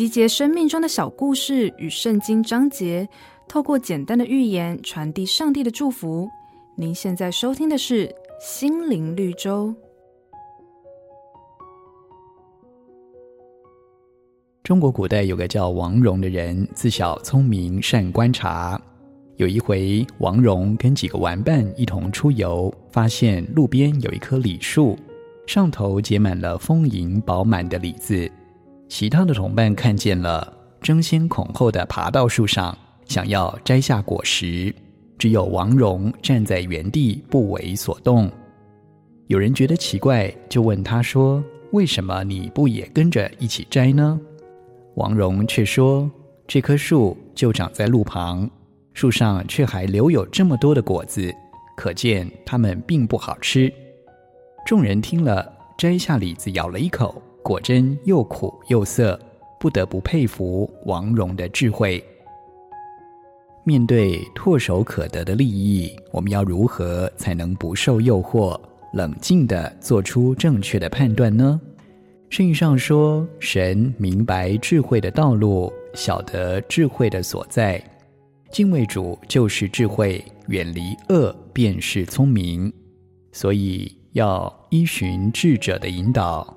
集结生命中的小故事与圣经章节，透过简单的寓言传递上帝的祝福。您现在收听的是《心灵绿洲》。中国古代有个叫王戎的人，自小聪明善观察。有一回，王戎跟几个玩伴一同出游，发现路边有一棵李树，上头结满了丰盈饱满的李子。其他的同伴看见了，争先恐后地爬到树上，想要摘下果实。只有王戎站在原地不为所动。有人觉得奇怪，就问他说：“为什么你不也跟着一起摘呢？”王戎却说：“这棵树就长在路旁，树上却还留有这么多的果子，可见它们并不好吃。”众人听了，摘下李子咬了一口。果真又苦又涩，不得不佩服王戎的智慧。面对唾手可得的利益，我们要如何才能不受诱惑，冷静地做出正确的判断呢？圣经上说：“神明白智慧的道路，晓得智慧的所在。敬畏主就是智慧，远离恶便是聪明。”所以要依循智者的引导。